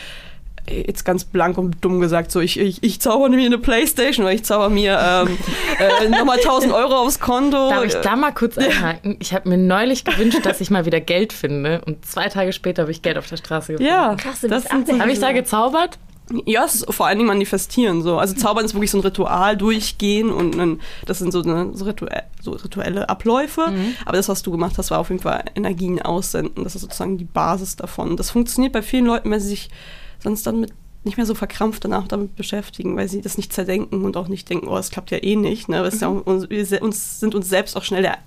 äh, jetzt ganz blank und dumm gesagt, so ich, ich, ich zauber mir eine Playstation oder ich zauber mir ähm, [laughs] äh, nochmal 1000 Euro aufs Konto. Darf ich da mal kurz einhaken? Ich habe mir neulich gewünscht, dass ich mal wieder Geld finde und zwei Tage später habe ich Geld auf der Straße gefunden. Ja, krass, das habe ich da gezaubert? Ja, es ist vor allen Dingen manifestieren so. Also Zaubern ist wirklich so ein Ritual durchgehen und ein, das sind so, eine, so, rituell, so rituelle Abläufe. Mhm. Aber das, was du gemacht hast, war auf jeden Fall Energien aussenden. Das ist sozusagen die Basis davon. Das funktioniert bei vielen Leuten, wenn sie sich sonst dann mit nicht mehr so verkrampft danach damit beschäftigen, weil sie das nicht zerdenken und auch nicht denken, oh, es klappt ja eh nicht. Ne? Mhm. Ja auch, wir uns, sind uns selbst auch schnell der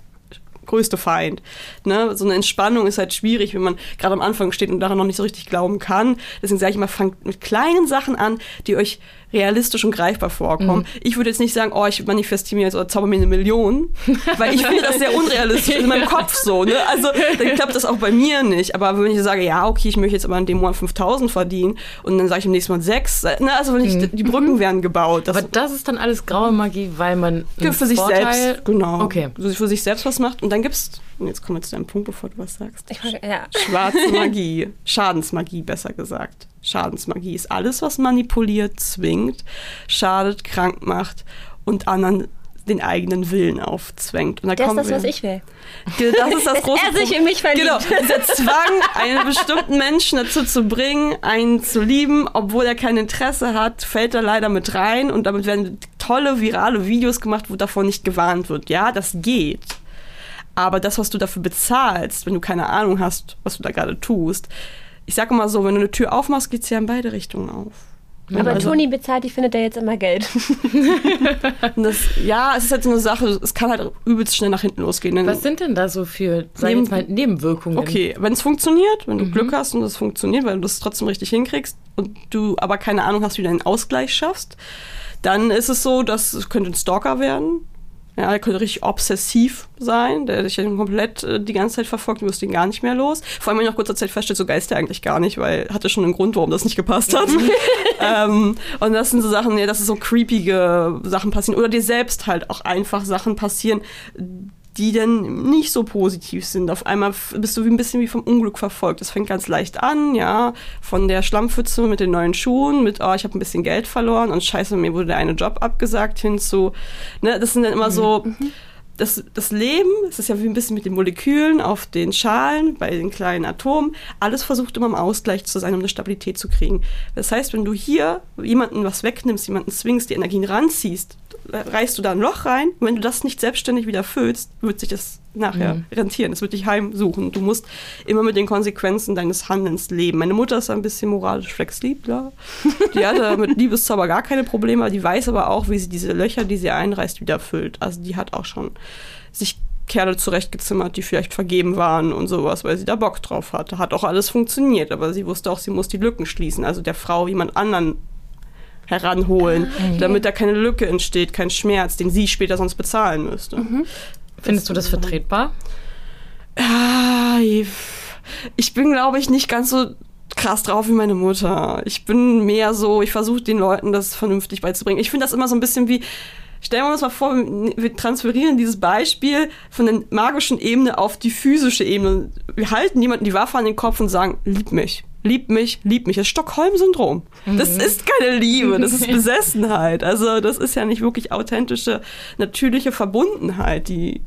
größte Feind. Ne? So eine Entspannung ist halt schwierig, wenn man gerade am Anfang steht und daran noch nicht so richtig glauben kann. Deswegen sage ich mal, fangt mit kleinen Sachen an, die euch realistisch und greifbar vorkommen. Mhm. Ich würde jetzt nicht sagen, oh, ich manifestiere mir jetzt oder zauber mir eine Million, weil ich finde das sehr unrealistisch in meinem [laughs] Kopf so. Ne? Also dann klappt das auch bei mir nicht. Aber wenn ich sage, ja, okay, ich möchte jetzt aber in dem Monat 5000 verdienen und dann sage ich im nächsten Monat 6, ne? also wenn ich, mhm. die Brücken werden gebaut. Das aber das ist dann alles graue Magie, weil man für sich Vorteil selbst, genau, okay. für sich selbst was macht. Und dann gibt es, jetzt kommen wir zu deinem Punkt, bevor du was sagst. Ich, ja. Schwarze [laughs] Magie, Schadensmagie besser gesagt. Schadensmagie ist alles, was manipuliert, zwingt, schadet, krank macht und anderen den eigenen Willen aufzwängt. Und da das ist das, wir. was ich will. Das ist das [laughs] große er sich in mich verliebt. Genau, dieser Zwang, einen bestimmten Menschen dazu zu bringen, einen zu lieben, obwohl er kein Interesse hat, fällt er leider mit rein und damit werden tolle virale Videos gemacht, wo davon nicht gewarnt wird. Ja, das geht. Aber das, was du dafür bezahlst, wenn du keine Ahnung hast, was du da gerade tust, ich sage immer so, wenn du eine Tür aufmachst, geht es ja in beide Richtungen auf. Aber also, Toni bezahlt, ich findet er jetzt immer Geld. [laughs] das, ja, es ist halt so eine Sache, es kann halt übelst schnell nach hinten losgehen. Was sind denn da so für Neben mal, Nebenwirkungen? Okay, wenn es funktioniert, wenn du mhm. Glück hast und es funktioniert, weil du es trotzdem richtig hinkriegst und du aber keine Ahnung hast, wie du einen Ausgleich schaffst, dann ist es so, dass es könnte ein Stalker werden. Ja, der könnte richtig obsessiv sein, der dich dann komplett äh, die ganze Zeit verfolgt, du wirst ihn gar nicht mehr los. Vor allem, wenn ich nach kurzer Zeit feststellt, so geist er eigentlich gar nicht, weil hatte schon einen Grund, warum das nicht gepasst hat. [laughs] ähm, und das sind so Sachen, ja, dass so creepige Sachen passieren oder dir selbst halt auch einfach Sachen passieren, die dann nicht so positiv sind. Auf einmal bist du wie ein bisschen wie vom Unglück verfolgt. Das fängt ganz leicht an, ja, von der Schlammpfütze mit den neuen Schuhen, mit, oh, ich habe ein bisschen Geld verloren und scheiße, mir wurde der eine Job abgesagt, hinzu, ne, das sind dann immer so, mhm das, das Leben, es ist ja wie ein bisschen mit den Molekülen auf den Schalen, bei den kleinen Atomen, alles versucht immer im Ausgleich zu sein, um eine Stabilität zu kriegen. Das heißt, wenn du hier jemanden was wegnimmst, jemanden zwingst, die Energien ranziehst, reißt du da ein Loch rein. Und wenn du das nicht selbstständig wieder füllst, wird sich das nachher mhm. rentieren. Es wird dich heimsuchen. Du musst immer mit den Konsequenzen deines Handelns leben. Meine Mutter ist ein bisschen moralisch flexibler. [laughs] Die hatte mit Liebeszauber gar keine Probleme. Die weiß aber auch, wie sie diese Löcher, die sie einreißt, wieder füllt. Also die hat auch schon sich Kerle zurechtgezimmert, die vielleicht vergeben waren und sowas, weil sie da Bock drauf hatte. Hat auch alles funktioniert, aber sie wusste auch, sie muss die Lücken schließen. Also der Frau jemand anderen heranholen, ah, okay. damit da keine Lücke entsteht, kein Schmerz, den sie später sonst bezahlen müsste. Mhm. Findest du das vertretbar? Ah, ich bin, glaube ich, nicht ganz so krass drauf wie meine Mutter. Ich bin mehr so, ich versuche den Leuten das vernünftig beizubringen. Ich finde das immer so ein bisschen wie, stellen wir uns mal vor, wir transferieren dieses Beispiel von der magischen Ebene auf die physische Ebene. Wir halten jemanden die Waffe an den Kopf und sagen, lieb mich lieb mich, lieb mich. Das Stockholm-Syndrom. Mhm. Das ist keine Liebe, das ist [laughs] Besessenheit. Also das ist ja nicht wirklich authentische, natürliche Verbundenheit, die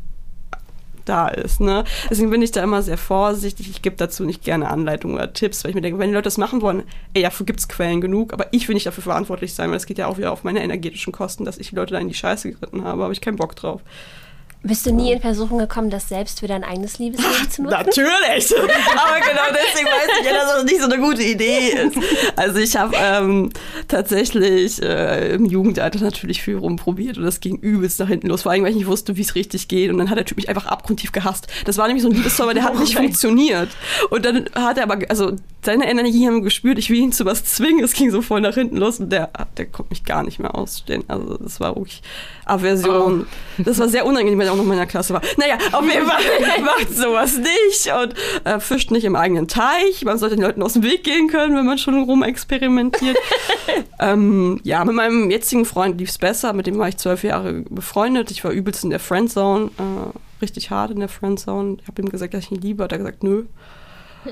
da ist. Ne? Deswegen bin ich da immer sehr vorsichtig. Ich gebe dazu nicht gerne Anleitungen oder Tipps, weil ich mir denke, wenn die Leute das machen wollen, ey, dafür gibt es Quellen genug, aber ich will nicht dafür verantwortlich sein, weil es geht ja auch wieder auf meine energetischen Kosten, dass ich die Leute da in die Scheiße geritten habe, habe ich keinen Bock drauf. Bist du nie in Versuchung gekommen, das selbst für dein eigenes Liebesleben zu nutzen? Natürlich! [laughs] Aber genau deswegen weiß ich ja, dass das nicht so eine gute Idee ist. Also ich habe ähm, tatsächlich äh, im Jugendalter natürlich viel rumprobiert und das ging übelst nach hinten los. Vor allem, weil ich nicht wusste, wie es richtig geht. Und dann hat der Typ mich einfach abgrundtief gehasst. Das war nämlich so ein Liebeszauber, der hat oh nicht funktioniert. Und dann hat er aber, also seine Energie haben gespürt, ich will ihn zu was zwingen. Es ging so voll nach hinten los und der, der konnte mich gar nicht mehr ausstehen. Also das war wirklich Aversion. Oh. Das war sehr unangenehm, auch noch in meiner Klasse war. Naja, auf jeden Fall [laughs] macht sowas nicht und äh, fischt nicht im eigenen Teich. Man sollte den Leuten aus dem Weg gehen können, wenn man schon rumexperimentiert. [laughs] ähm, ja, mit meinem jetzigen Freund lief es besser. Mit dem war ich zwölf Jahre befreundet. Ich war übelst in der Friendzone. Äh, richtig hart in der Friendzone. Ich habe ihm gesagt, dass ich ihn liebe. Hat er gesagt, nö.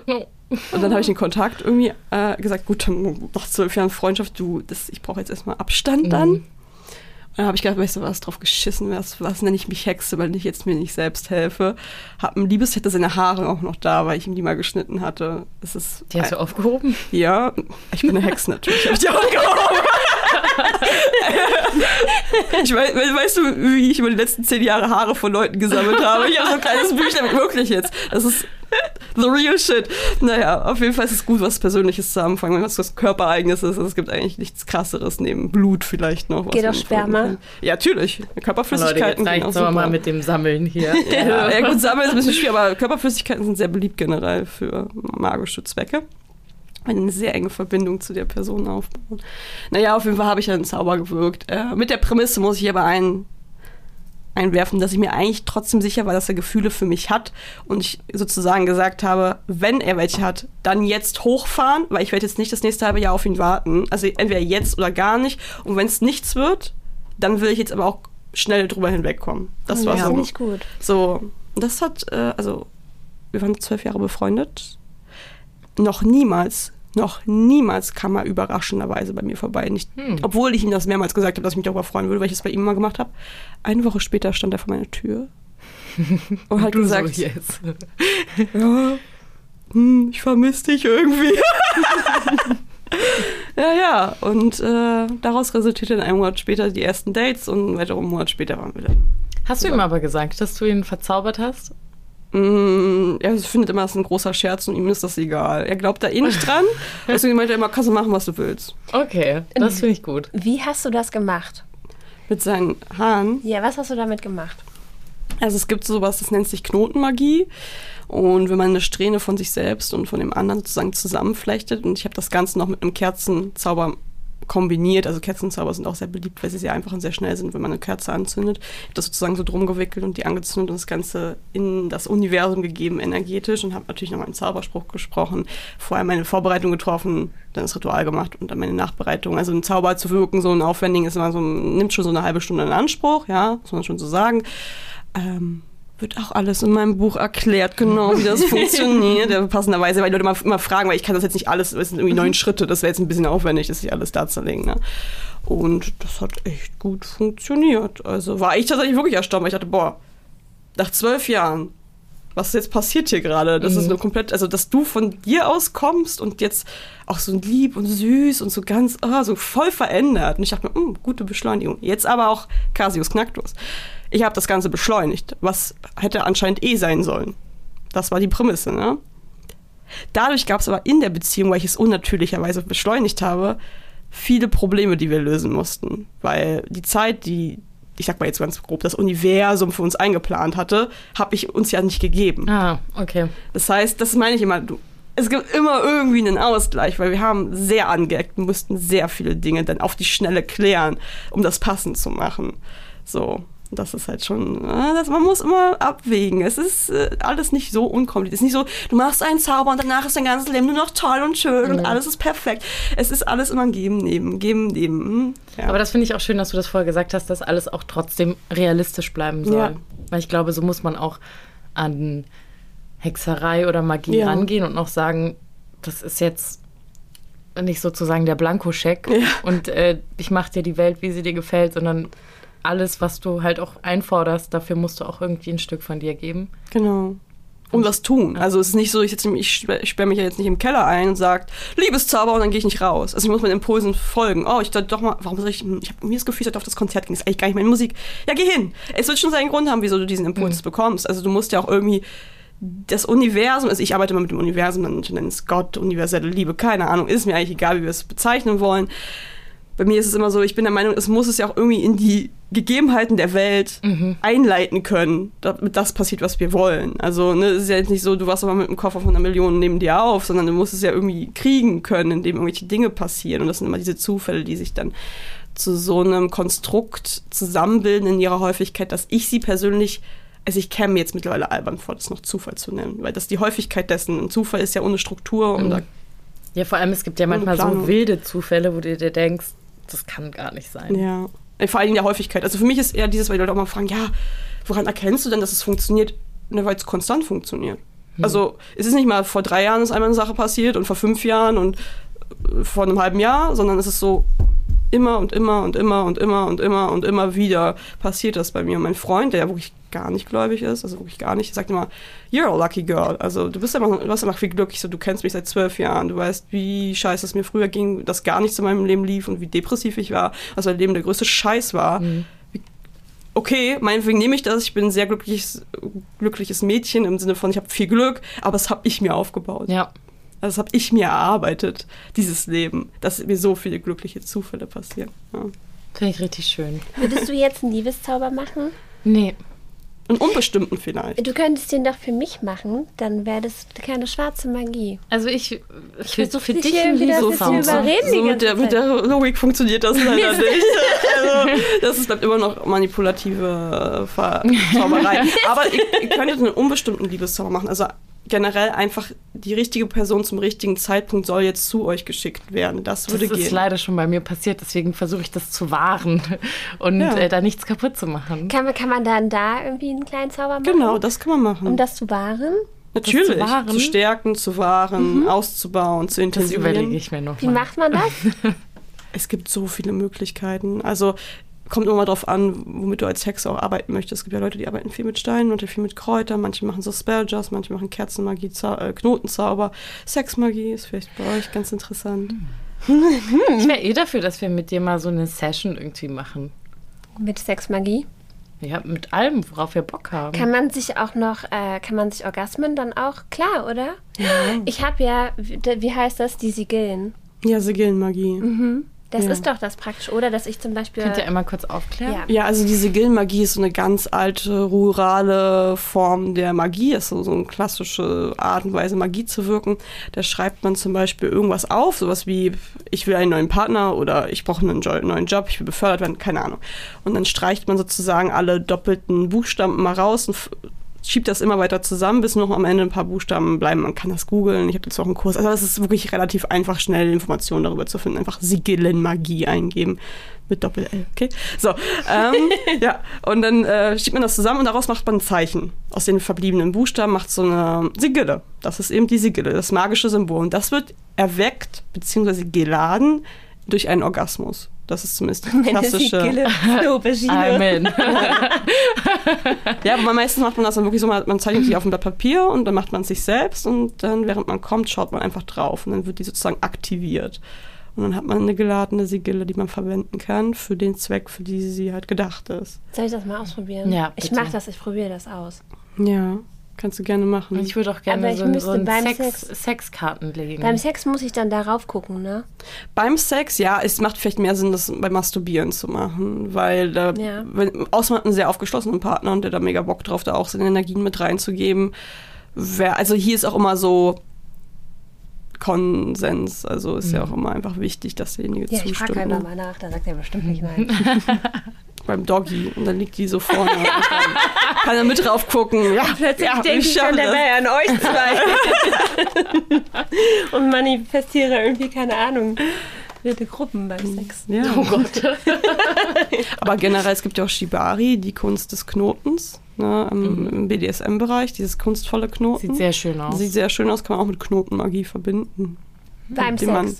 Und dann habe ich den Kontakt irgendwie äh, gesagt, gut, nach zwölf Jahren Freundschaft, du, das, ich brauche jetzt erstmal Abstand dann. Mhm. Und dann habe ich gedacht, weißt du was, drauf geschissen, was, was nenne ich mich Hexe, weil ich jetzt mir nicht selbst helfe. Hab ein Liebes hätte seine Haare auch noch da, weil ich ihm die mal geschnitten hatte. Das ist die hast du aufgehoben? Ja, ich bin eine Hexe natürlich, habe ich die aufgehoben. [laughs] ich weiß, weißt du, wie ich über die letzten zehn Jahre Haare von Leuten gesammelt habe? Ich habe so ein kleines Büchlein, wirklich jetzt. Das ist [laughs] the real shit. Naja, auf jeden Fall ist es gut, was Persönliches zu allem wenn es was Körpereigenes ist. Es gibt eigentlich nichts krasseres neben Blut vielleicht noch. Geht auch Sperma? Ja, natürlich. Körperflüssigkeiten. Leute, jetzt reicht mal mit dem Sammeln hier. [laughs] ja, ja, gut, Sammeln ist ein bisschen schwierig, aber Körperflüssigkeiten sind sehr beliebt generell für magische Zwecke eine sehr enge Verbindung zu der Person aufbauen. Naja, auf jeden Fall habe ich einen Zauber gewirkt. Äh, mit der Prämisse muss ich aber ein, einwerfen, dass ich mir eigentlich trotzdem sicher war, dass er Gefühle für mich hat und ich sozusagen gesagt habe, wenn er welche hat, dann jetzt hochfahren, weil ich werde jetzt nicht das nächste halbe Jahr auf ihn warten. Also entweder jetzt oder gar nicht. Und wenn es nichts wird, dann will ich jetzt aber auch schnell drüber hinwegkommen. Das war ja, so. Nicht gut. So, das hat, äh, also wir waren zwölf Jahre befreundet. Noch niemals noch niemals kam er überraschenderweise bei mir vorbei. Nicht, hm. Obwohl ich ihm das mehrmals gesagt habe, dass ich mich darüber freuen würde, weil ich es bei ihm immer gemacht habe. Eine Woche später stand er vor meiner Tür [laughs] und hat gesagt, so jetzt. [laughs] ja, hm, ich vermisse dich irgendwie. [laughs] ja, ja. Und äh, daraus resultierte dann einen Monat später die ersten Dates und einen weiteren Monat später waren wir dann. Hast du ihm aber gesagt, dass du ihn verzaubert hast? Mm, er findet immer, das ist ein großer Scherz und ihm ist das egal. Er glaubt da eh nicht [laughs] dran. Deswegen meint er immer, kannst du machen, was du willst. Okay, das finde ich gut. Wie hast du das gemacht? Mit seinen Haaren? Ja, was hast du damit gemacht? Also es gibt sowas, das nennt sich Knotenmagie. Und wenn man eine Strähne von sich selbst und von dem anderen sozusagen zusammenflechtet, und ich habe das Ganze noch mit einem Kerzenzauber kombiniert. Also Kerzenzauber sind auch sehr beliebt, weil sie sehr einfach und sehr schnell sind, wenn man eine Kerze anzündet. Ich habe das sozusagen so drum gewickelt und die angezündet und das Ganze in das Universum gegeben, energetisch und habe natürlich noch meinen Zauberspruch gesprochen, vorher meine Vorbereitung getroffen, dann das Ritual gemacht und dann meine Nachbereitung. Also ein Zauber zu wirken, so ein Aufwendigen ist immer so, nimmt schon so eine halbe Stunde in Anspruch, ja, muss man schon so sagen. Ähm, wird auch alles in meinem Buch erklärt, genau wie das [laughs] funktioniert. Ja, passenderweise, weil die Leute immer, immer fragen, weil ich kann das jetzt nicht alles, das sind irgendwie neun mhm. Schritte, das wäre jetzt ein bisschen aufwendig, das hier alles darzulegen. Ne? Und das hat echt gut funktioniert. Also war ich tatsächlich wirklich erstaunt, weil ich dachte, boah, nach zwölf Jahren, was jetzt passiert hier gerade? Das mhm. ist nur komplett, also dass du von dir aus kommst und jetzt auch so lieb und süß und so ganz, oh, so voll verändert. Und ich dachte mir, hm, gute Beschleunigung. Jetzt aber auch Casius Knacktus. Ich habe das Ganze beschleunigt, was hätte anscheinend eh sein sollen. Das war die Prämisse, ne? Dadurch gab es aber in der Beziehung, weil ich es unnatürlicherweise beschleunigt habe, viele Probleme, die wir lösen mussten. Weil die Zeit, die, ich sag mal jetzt ganz grob, das Universum für uns eingeplant hatte, habe ich uns ja nicht gegeben. Ah, okay. Das heißt, das meine ich immer, du, es gibt immer irgendwie einen Ausgleich, weil wir haben sehr angeeckt und mussten sehr viele Dinge dann auf die Schnelle klären, um das passend zu machen. So das ist halt schon, äh, das, man muss immer abwägen. Es ist äh, alles nicht so unkompliziert. Es ist nicht so, du machst einen Zauber und danach ist dein ganzes Leben nur noch toll und schön mhm. und alles ist perfekt. Es ist alles immer ein Geben, Nehmen, Geben, Nehmen. Hm, ja. Aber das finde ich auch schön, dass du das vorher gesagt hast, dass alles auch trotzdem realistisch bleiben soll. Ja. Weil ich glaube, so muss man auch an Hexerei oder Magie ja. rangehen und noch sagen, das ist jetzt nicht sozusagen der Blankoscheck ja. und äh, ich mache dir die Welt, wie sie dir gefällt, sondern alles, was du halt auch einforderst, dafür musst du auch irgendwie ein Stück von dir geben. Genau. Und was tun. Also es ist nicht so, ich, ich sperre mich ja jetzt nicht im Keller ein und sage, Liebeszauber und dann gehe ich nicht raus. Also ich muss meinen Impulsen folgen. Oh, ich dachte doch mal, warum soll ich, ich habe mir das Gefühl, ich sollte auf das Konzert gehen, das ist eigentlich gar nicht meine Musik. Ja, geh hin. Es wird schon seinen Grund haben, wieso du diesen Impuls mhm. bekommst. Also du musst ja auch irgendwie das Universum, also ich arbeite immer mit dem Universum, dann nenne es Gott, universelle Liebe, keine Ahnung, ist mir eigentlich egal, wie wir es bezeichnen wollen bei mir ist es immer so, ich bin der Meinung, es muss es ja auch irgendwie in die Gegebenheiten der Welt mhm. einleiten können, damit das passiert, was wir wollen. Also ne, es ist ja jetzt nicht so, du warst aber mit einem Koffer von einer Million neben dir auf, sondern du musst es ja irgendwie kriegen können, indem irgendwelche Dinge passieren. Und das sind immer diese Zufälle, die sich dann zu so einem Konstrukt zusammenbilden in ihrer Häufigkeit, dass ich sie persönlich also ich käme mir jetzt mittlerweile albern vor, das noch Zufall zu nennen, weil das die Häufigkeit dessen, ein Zufall ist ja ohne Struktur und mhm. ja, vor allem, es gibt ja manchmal so wilde Zufälle, wo du dir denkst, das kann gar nicht sein. Ja. Äh, vor allem in der Häufigkeit. Also für mich ist eher dieses, weil die Leute auch mal fragen, ja, woran erkennst du denn, dass es funktioniert? Ne, weil es konstant funktioniert. Hm. Also es ist nicht mal vor drei Jahren ist einmal eine Sache passiert und vor fünf Jahren und äh, vor einem halben Jahr, sondern es ist so immer und immer und immer und immer und immer und immer wieder passiert das bei mir. Und mein Freund, der ja wirklich gar nicht gläubig ist, also wirklich gar nicht, sagt immer, you're a lucky girl. Also du bist einfach, du hast einfach viel Glück. Ich so, du kennst mich seit zwölf Jahren, du weißt, wie scheiße es mir früher ging, dass gar nichts in meinem Leben lief und wie depressiv ich war, also mein Leben der größte Scheiß war. Mhm. Okay, meinetwegen nehme ich das. Ich bin ein sehr glückliches, glückliches Mädchen im Sinne von, ich habe viel Glück, aber das habe ich mir aufgebaut. Ja. Also das habe ich mir erarbeitet, dieses Leben, dass mir so viele glückliche Zufälle passieren. Ja. Finde ich richtig schön. Würdest du jetzt einen Liebeszauber machen? Nee. Einen unbestimmten vielleicht. Du könntest den doch für mich machen, dann wäre das keine schwarze Magie. Also ich, ich will so für dich ein Liebeszauber. So mit der, mit der Logik funktioniert das leider [laughs] nicht. Also, das ist, bleibt immer noch manipulative äh, [laughs] Zauberei. Aber ihr, ihr könntet einen unbestimmten Liebeszauber machen. Also generell einfach die richtige Person zum richtigen Zeitpunkt soll jetzt zu euch geschickt werden. Das würde das gehen. Das ist leider schon bei mir passiert, deswegen versuche ich das zu wahren [laughs] und ja. äh, da nichts kaputt zu machen. Kann man, kann man dann da irgendwie einen kleinen Zauber machen? Genau, das kann man machen. Um das zu wahren? Natürlich, zu, wahren? zu, stärken, zu wahren, mhm. auszubauen, zu intensivieren. Das überlege ich mir noch. Wie mal. macht man das? [laughs] es gibt so viele Möglichkeiten. Also kommt immer darauf an, womit du als Hexe auch arbeiten möchtest. Es gibt ja Leute, die arbeiten viel mit Steinen und viel mit Kräutern. Manche machen so Spelljars, manche machen Kerzenmagie, Zau äh, Knotenzauber. Sexmagie ist vielleicht bei euch ganz interessant. Ich wäre eh dafür, dass wir mit dir mal so eine Session irgendwie machen. Mit Sexmagie? Ja, mit allem, worauf wir Bock haben. Kann man sich auch noch, äh, kann man sich Orgasmen dann auch, klar, oder? Ja. Ich habe ja, wie heißt das, die Sigillen. Ja, Sigillenmagie. Mhm. Das ja. ist doch das praktisch, oder? Dass ich zum Beispiel. Könnt ihr einmal kurz aufklären? Ja, ja also diese Gillenmagie ist so eine ganz alte, rurale Form der Magie. Ist so, so eine klassische Art und Weise, Magie zu wirken. Da schreibt man zum Beispiel irgendwas auf, sowas wie, ich will einen neuen Partner oder ich brauche einen neuen Job, ich will befördert werden, keine Ahnung. Und dann streicht man sozusagen alle doppelten Buchstaben mal raus und schiebt das immer weiter zusammen, bis noch am Ende ein paar Buchstaben bleiben. Man kann das googeln. Ich habe jetzt auch einen Kurs. Also das ist wirklich relativ einfach, schnell Informationen darüber zu finden. Einfach Sigillenmagie eingeben mit Doppel-L, okay? So, ähm, [laughs] ja, und dann äh, schiebt man das zusammen und daraus macht man ein Zeichen. Aus den verbliebenen Buchstaben macht so eine Sigille. Das ist eben die Sigille, das magische Symbol. Und das wird erweckt bzw. geladen durch einen Orgasmus. Das ist zumindest die klassische. Amen. [laughs] ja, aber meistens macht man das dann wirklich so, man zeichnet sich auf ein Blatt Papier und dann macht man es sich selbst und dann, während man kommt, schaut man einfach drauf und dann wird die sozusagen aktiviert. Und dann hat man eine geladene Sigille, die man verwenden kann für den Zweck, für die sie halt gedacht ist. Soll ich das mal ausprobieren? Ja. Bitte. Ich mache das, ich probiere das aus. Ja. Kannst du gerne machen. Ich würde auch gerne so, so einen Sex, Sex, Sexkarten legen. Beim Sex muss ich dann darauf gucken, ne? Beim Sex, ja, es macht vielleicht mehr Sinn, das beim Masturbieren zu machen, weil da, ja. wenn, außer man hat einen sehr aufgeschlossenen Partner und der da mega Bock drauf, da auch seine Energien mit reinzugeben. Wer, also hier ist auch immer so, Konsens. Also ist mhm. ja auch immer einfach wichtig, dass derjenige ja, zustimmt. Ich frage einfach mal nach, da sagt er bestimmt nicht nein. [laughs] [laughs] Beim Doggy und dann liegt die so vorne [laughs] und kann er mit drauf gucken. Ja, plötzlich ja, denke ich dann dabei an euch zwei [laughs] und manifestiere irgendwie, keine Ahnung, wilde Gruppen beim Sex. Ja. Oh Gott. [laughs] Aber generell, es gibt ja auch Shibari, die Kunst des Knotens ne, im, mhm. im BDSM-Bereich, dieses kunstvolle Knoten. Sieht sehr schön aus. Sieht sehr schön aus, kann man auch mit Knotenmagie verbinden. Beim Sex? Man,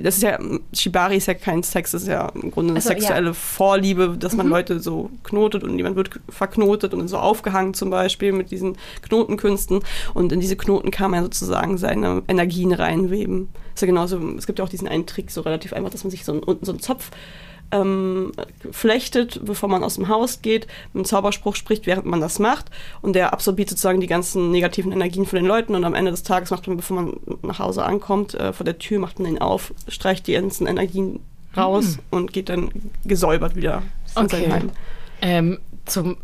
das ist ja, Shibari ist ja kein Sex, das ist ja im Grunde eine also, sexuelle ja. Vorliebe, dass man mhm. Leute so knotet und jemand wird verknotet und so aufgehangen zum Beispiel mit diesen Knotenkünsten. Und in diese Knoten kann man sozusagen seine Energien reinweben. Ist ja genauso, es gibt ja auch diesen einen Trick, so relativ einfach, dass man sich so einen, so einen Zopf ähm, flechtet, bevor man aus dem Haus geht, einen Zauberspruch spricht, während man das macht. Und der absorbiert sozusagen die ganzen negativen Energien von den Leuten. Und am Ende des Tages macht man, bevor man nach Hause ankommt, äh, vor der Tür macht man ihn auf, streicht die ganzen Energien raus mhm. und geht dann gesäubert wieder in okay. sein Heim. Ähm, zum,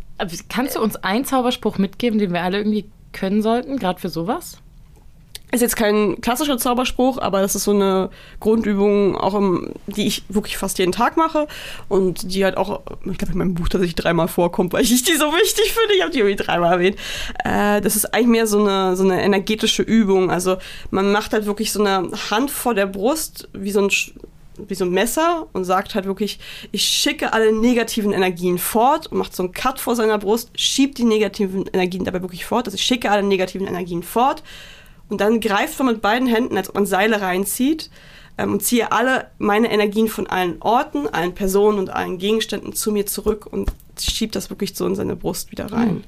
kannst du uns einen Zauberspruch mitgeben, den wir alle irgendwie können sollten, gerade für sowas? Ist jetzt kein klassischer Zauberspruch, aber das ist so eine Grundübung, auch im, die ich wirklich fast jeden Tag mache und die halt auch, ich glaube, in meinem Buch tatsächlich dreimal vorkommt, weil ich die so wichtig finde. Ich habe die irgendwie dreimal erwähnt. Äh, das ist eigentlich mehr so eine, so eine energetische Übung. Also man macht halt wirklich so eine Hand vor der Brust, wie so ein wie so ein Messer und sagt halt wirklich, ich schicke alle negativen Energien fort und macht so einen Cut vor seiner Brust, schiebt die negativen Energien dabei wirklich fort. Also ich schicke alle negativen Energien fort und dann greift man mit beiden Händen, als ob man Seile reinzieht ähm, und ziehe alle meine Energien von allen Orten, allen Personen und allen Gegenständen zu mir zurück und schiebt das wirklich so in seine Brust wieder rein. Mhm.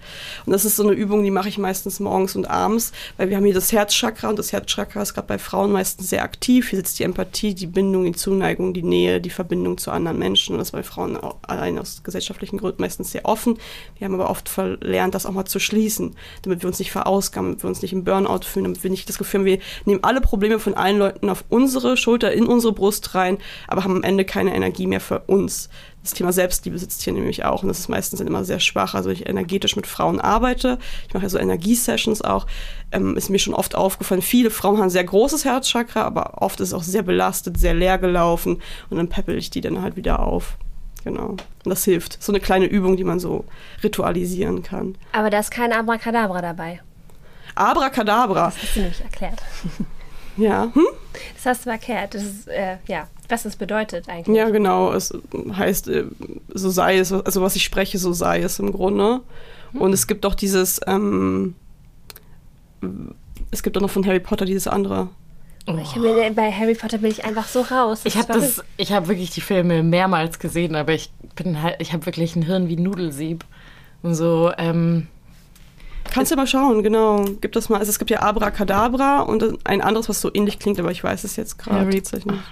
Und das ist so eine Übung, die mache ich meistens morgens und abends, weil wir haben hier das Herzchakra und das Herzchakra ist gerade bei Frauen meistens sehr aktiv. Hier sitzt die Empathie, die Bindung, die Zuneigung, die Nähe, die Verbindung zu anderen Menschen. Und das ist bei Frauen allein aus gesellschaftlichen Gründen meistens sehr offen. Wir haben aber oft verlernt, das auch mal zu schließen, damit wir uns nicht verausgaben, damit wir uns nicht im Burnout fühlen, damit wir nicht das Gefühl haben, wir nehmen alle Probleme von allen Leuten auf unsere Schulter, in unsere Brust rein, aber haben am Ende keine Energie mehr für uns das Thema Selbstliebe sitzt hier nämlich auch und das ist meistens immer sehr schwach. Also ich energetisch mit Frauen arbeite, ich mache ja so Energiesessions auch, ähm, ist mir schon oft aufgefallen, viele Frauen haben ein sehr großes Herzchakra, aber oft ist es auch sehr belastet, sehr leer gelaufen und dann peppel ich die dann halt wieder auf. Genau. Und das hilft. So eine kleine Übung, die man so ritualisieren kann. Aber da ist kein Abracadabra dabei. Abracadabra. Das hast du nämlich erklärt. [laughs] Ja. Hm? Das hast du erklärt. Das ist, äh, ja, was es bedeutet eigentlich. Ja, genau. Es heißt, äh, so sei es, also was ich spreche, so sei es im Grunde. Hm. Und es gibt auch dieses, ähm, es gibt auch noch von Harry Potter dieses andere. Oh. Ich mir, bei Harry Potter bin ich einfach so raus. Das ich habe das, ich habe wirklich die Filme mehrmals gesehen, aber ich bin halt, ich habe wirklich ein Hirn wie Nudelsieb und so. Ähm, Kannst du mal schauen, genau. Gibt das mal. Also es gibt ja Abracadabra und ein anderes, was so ähnlich klingt, aber ich weiß es jetzt gerade tatsächlich nicht.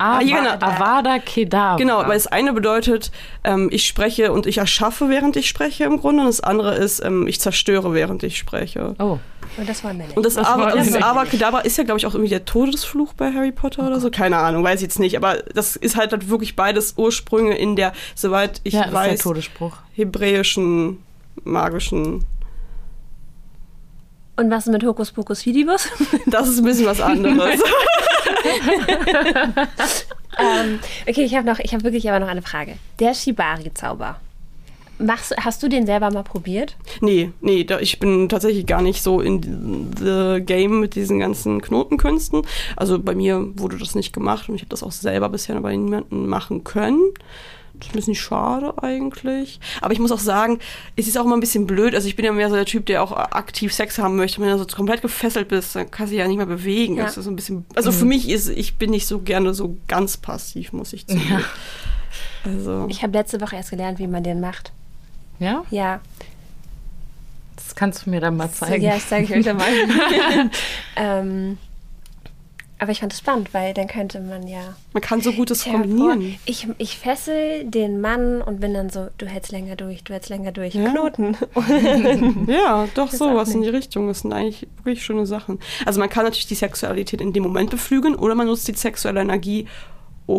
Ah, ja, genau. Avada Kedavra. Genau, weil das eine bedeutet, ähm, ich spreche und ich erschaffe, während ich spreche im Grunde. Und das andere ist, ähm, ich zerstöre, während ich spreche. Oh. Und das war männlich. Und das, das, Aber, das Avacadabra ist ja, glaube ich, auch irgendwie der Todesfluch bei Harry Potter oh oder so. Keine Ahnung, weiß ich jetzt nicht. Aber das ist halt, halt wirklich beides Ursprünge in der, soweit ich ja, weiß, hebräischen, magischen und was mit Hokus Pokus Fidibus? [laughs] Das ist ein bisschen was anderes. [laughs] ähm, okay, ich habe noch, ich habe wirklich aber noch eine Frage. Der Shibari-Zauber. Machst, hast du den selber mal probiert? Nee, nee, da, ich bin tatsächlich gar nicht so in the game mit diesen ganzen Knotenkünsten. Also bei mir wurde das nicht gemacht und ich habe das auch selber bisher bei niemandem machen können. Das ist ein bisschen schade eigentlich. Aber ich muss auch sagen, es ist auch immer ein bisschen blöd. Also ich bin ja mehr so der Typ, der auch aktiv Sex haben möchte. Wenn du so komplett gefesselt bist, dann kannst du dich ja nicht mehr bewegen. Ja. Das ist so ein bisschen, also mhm. für mich ist, ich bin nicht so gerne so ganz passiv, muss ich zugeben. Ja. Also. Ich habe letzte Woche erst gelernt, wie man den macht. Ja? Ja. Das kannst du mir dann mal zeigen. Ja, ich zeige euch dann mal. [laughs] [laughs] ähm, aber ich fand es spannend, weil dann könnte man ja. Man kann so Gutes kombinieren. Ich, ich fessel den Mann und bin dann so, du hältst länger durch, du hältst länger durch. Ja. Knoten. [laughs] [laughs] ja, doch sowas in die Richtung. Das sind eigentlich wirklich schöne Sachen. Also man kann natürlich die Sexualität in dem Moment beflügeln oder man nutzt die sexuelle Energie,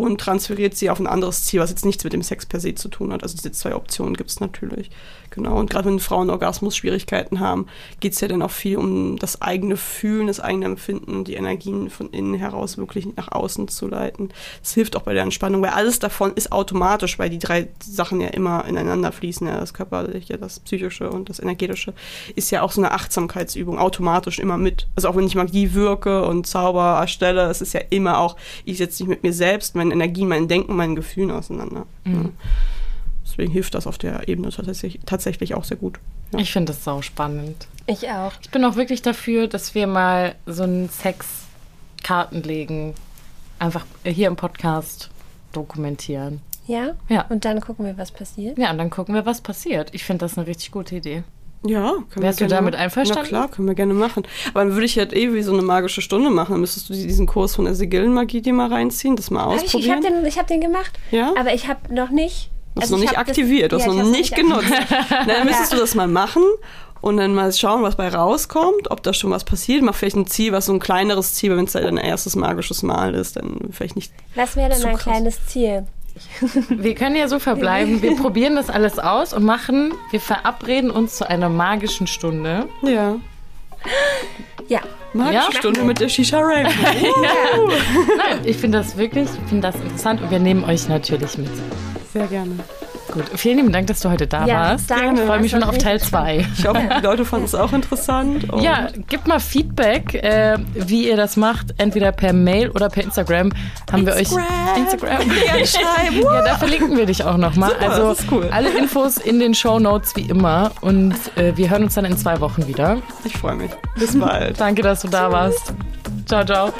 und transferiert sie auf ein anderes Ziel, was jetzt nichts mit dem Sex per se zu tun hat. Also diese zwei Optionen gibt es natürlich. Genau. Und gerade wenn Frauen Orgasmus-Schwierigkeiten haben, geht es ja dann auch viel um das eigene Fühlen, das eigene Empfinden, die Energien von innen heraus wirklich nach außen zu leiten. Das hilft auch bei der Entspannung, weil alles davon ist automatisch, weil die drei Sachen ja immer ineinander fließen. Ja, das körperliche, das psychische und das energetische ist ja auch so eine Achtsamkeitsübung, automatisch immer mit. Also auch wenn ich Magie wirke und Zauber erstelle, es ist ja immer auch, ich setze mich mit mir selbst, meinen Energien, meinen Denken, meinen Gefühlen auseinander. Mhm. Ja. Deswegen hilft das auf der Ebene tatsächlich, tatsächlich auch sehr gut. Ja. Ich finde das sau spannend. Ich auch. Ich bin auch wirklich dafür, dass wir mal so einen Sex-Karten legen. Einfach hier im Podcast dokumentieren. Ja? Ja. Und dann gucken wir, was passiert? Ja, und dann gucken wir, was passiert. Ich finde das eine richtig gute Idee. Ja, können Wärst wir du damit einverstanden? Na klar, können wir gerne machen. Aber dann würde ich halt eh wie so eine magische Stunde machen. Dann müsstest du diesen Kurs von der Sigillenmagie dir mal reinziehen, das mal ausprobieren. Ich, ich habe den, hab den gemacht, ja? aber ich habe noch nicht Du hast also noch nicht aktiviert, das, du hast ja, noch nicht genutzt. [laughs] dann müsstest du das mal machen und dann mal schauen, was bei rauskommt, ob da schon was passiert. Mach vielleicht ein Ziel, was so ein kleineres Ziel, wenn es dein erstes magisches Mal ist, dann vielleicht nicht. Was wäre denn ein krass. kleines Ziel? [laughs] Wir können ja so verbleiben. Wir probieren das alles aus und machen, wir verabreden uns zu einer magischen Stunde. Ja. Ja. Magische ja? Stunde mit der Shisha Rain. [laughs] ja. Nein, ich finde das wirklich, ich finde das interessant und wir nehmen euch natürlich mit. Sehr gerne. Gut, vielen lieben Dank, dass du heute da ja, warst. Danke. Ich freue mich schon auf Teil 2. Ich hoffe, die Leute fanden es auch interessant. Ja, gebt mal Feedback, äh, wie ihr das macht. Entweder per Mail oder per Instagram. Haben Instagram. wir euch Instagram. [laughs] schreiben. ja, da verlinken wir dich auch nochmal. Also cool. alle Infos in den Show Notes wie immer. Und äh, wir hören uns dann in zwei Wochen wieder. Ich freue mich. Bis bald. Danke, dass du da warst. Ciao, ciao.